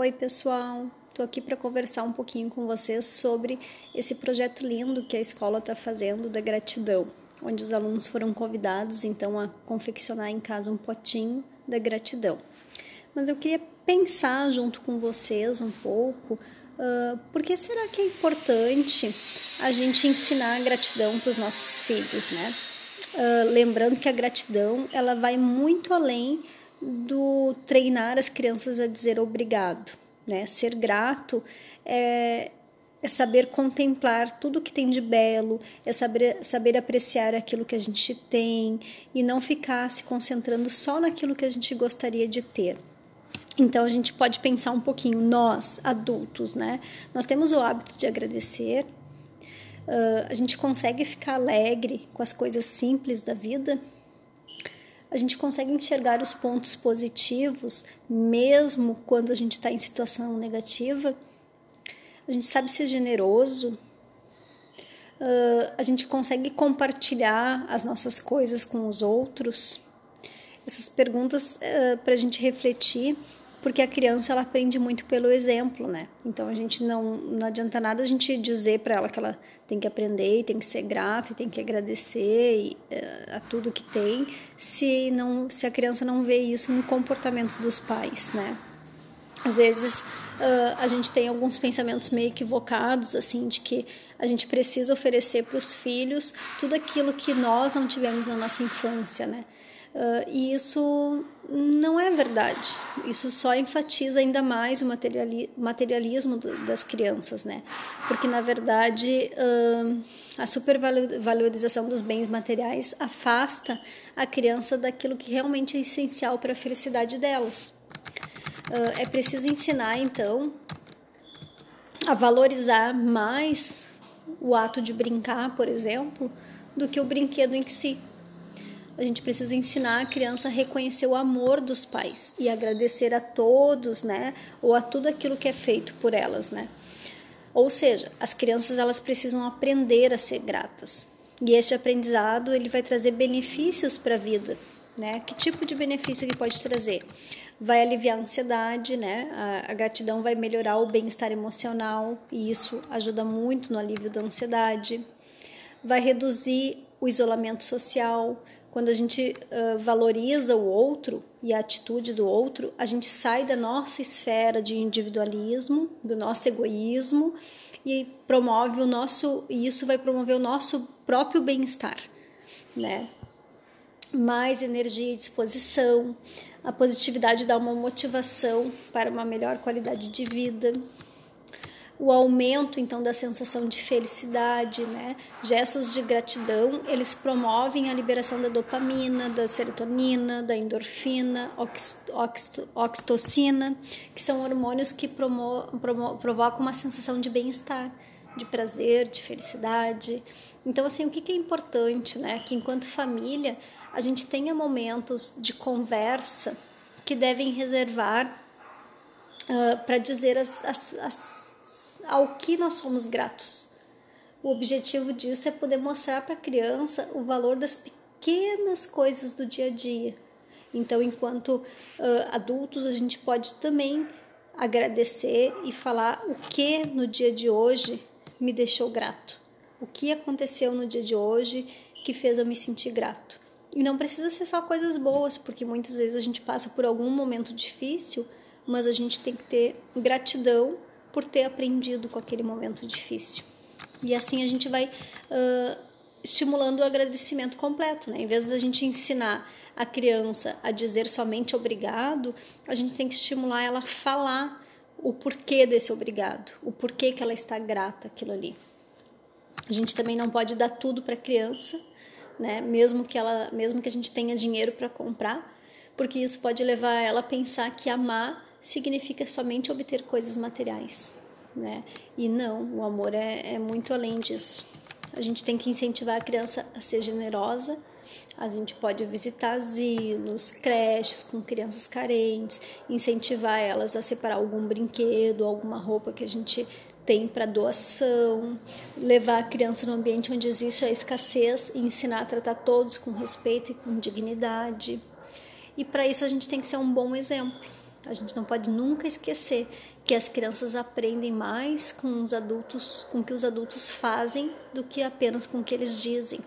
Oi, pessoal. Estou aqui para conversar um pouquinho com vocês sobre esse projeto lindo que a escola está fazendo da gratidão, onde os alunos foram convidados então a confeccionar em casa um potinho da gratidão. Mas eu queria pensar junto com vocês um pouco uh, por que será que é importante a gente ensinar a gratidão para os nossos filhos, né? Uh, lembrando que a gratidão ela vai muito além do treinar as crianças a dizer obrigado. Né? Ser grato é, é saber contemplar tudo que tem de belo, é saber, saber apreciar aquilo que a gente tem e não ficar se concentrando só naquilo que a gente gostaria de ter. Então a gente pode pensar um pouquinho, nós, adultos, né? Nós temos o hábito de agradecer, uh, a gente consegue ficar alegre com as coisas simples da vida, a gente consegue enxergar os pontos positivos, mesmo quando a gente está em situação negativa. A gente sabe ser generoso. Uh, a gente consegue compartilhar as nossas coisas com os outros. Essas perguntas uh, para a gente refletir porque a criança ela aprende muito pelo exemplo, né? Então a gente não não adianta nada a gente dizer para ela que ela tem que aprender, e tem que ser grata, e tem que agradecer e, uh, a tudo que tem, se não se a criança não vê isso no comportamento dos pais, né? Às vezes uh, a gente tem alguns pensamentos meio equivocados, assim, de que a gente precisa oferecer para os filhos tudo aquilo que nós não tivemos na nossa infância, né? Uh, e isso não é verdade. Isso só enfatiza ainda mais o materiali materialismo do, das crianças, né? Porque, na verdade, uh, a supervalorização dos bens materiais afasta a criança daquilo que realmente é essencial para a felicidade delas. Uh, é preciso ensinar, então, a valorizar mais o ato de brincar, por exemplo, do que o brinquedo em si a gente precisa ensinar a criança a reconhecer o amor dos pais e agradecer a todos, né? Ou a tudo aquilo que é feito por elas, né? Ou seja, as crianças elas precisam aprender a ser gratas. E este aprendizado ele vai trazer benefícios para a vida, né? Que tipo de benefício ele pode trazer? Vai aliviar a ansiedade, né? A, a gratidão vai melhorar o bem-estar emocional e isso ajuda muito no alívio da ansiedade. Vai reduzir o isolamento social, quando a gente uh, valoriza o outro e a atitude do outro, a gente sai da nossa esfera de individualismo, do nosso egoísmo e promove o nosso e isso vai promover o nosso próprio bem-estar, né? Mais energia e disposição, a positividade dá uma motivação para uma melhor qualidade de vida, o aumento então da sensação de felicidade, né? Gestos de gratidão, eles promovem a liberação da dopamina, da serotonina, da endorfina, oxitocina, que são hormônios que promo, promo, provocam uma sensação de bem-estar, de prazer, de felicidade. Então, assim, o que é importante, né? Que enquanto família a gente tenha momentos de conversa que devem reservar uh, para dizer as, as, as ao que nós somos gratos. O objetivo disso é poder mostrar para a criança o valor das pequenas coisas do dia a dia. Então, enquanto uh, adultos, a gente pode também agradecer e falar o que no dia de hoje me deixou grato. O que aconteceu no dia de hoje que fez eu me sentir grato. E não precisa ser só coisas boas, porque muitas vezes a gente passa por algum momento difícil, mas a gente tem que ter gratidão por ter aprendido com aquele momento difícil. E assim a gente vai uh, estimulando o agradecimento completo, né? Em vez da gente ensinar a criança a dizer somente obrigado, a gente tem que estimular ela a falar o porquê desse obrigado, o porquê que ela está grata aquilo ali. A gente também não pode dar tudo para a criança, né? Mesmo que ela, mesmo que a gente tenha dinheiro para comprar, porque isso pode levar ela a pensar que amar significa somente obter coisas materiais, né? E não, o amor é, é muito além disso. A gente tem que incentivar a criança a ser generosa. A gente pode visitar asilos, creches com crianças carentes, incentivar elas a separar algum brinquedo, alguma roupa que a gente tem para doação, levar a criança no ambiente onde existe a escassez e ensinar a tratar todos com respeito e com dignidade. E para isso a gente tem que ser um bom exemplo A gente não pode nunca esquecer que as crianças aprendem mais com os adultos, com o que os adultos fazem, do que apenas com o que eles dizem.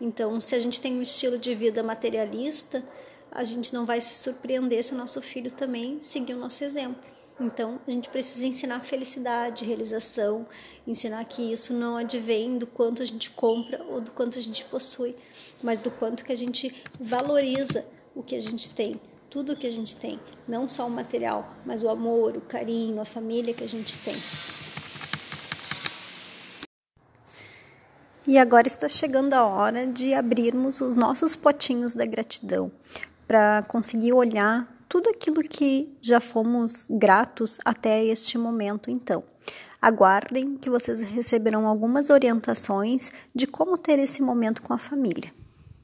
Então, se a gente tem um estilo de vida materialista, a gente não vai se surpreender se o nosso filho também seguir o nosso exemplo. Então, a gente precisa ensinar felicidade, realização, ensinar que isso não advém do quanto a gente compra ou do quanto a gente possui, mas do quanto que a gente valoriza o que a gente tem, tudo que a gente tem, não só o material, mas o amor, o carinho, a família que a gente tem. E agora está chegando a hora de abrirmos os nossos potinhos da gratidão para conseguir olhar tudo aquilo que já fomos gratos até este momento, então. Aguardem que vocês receberão algumas orientações de como ter esse momento com a família.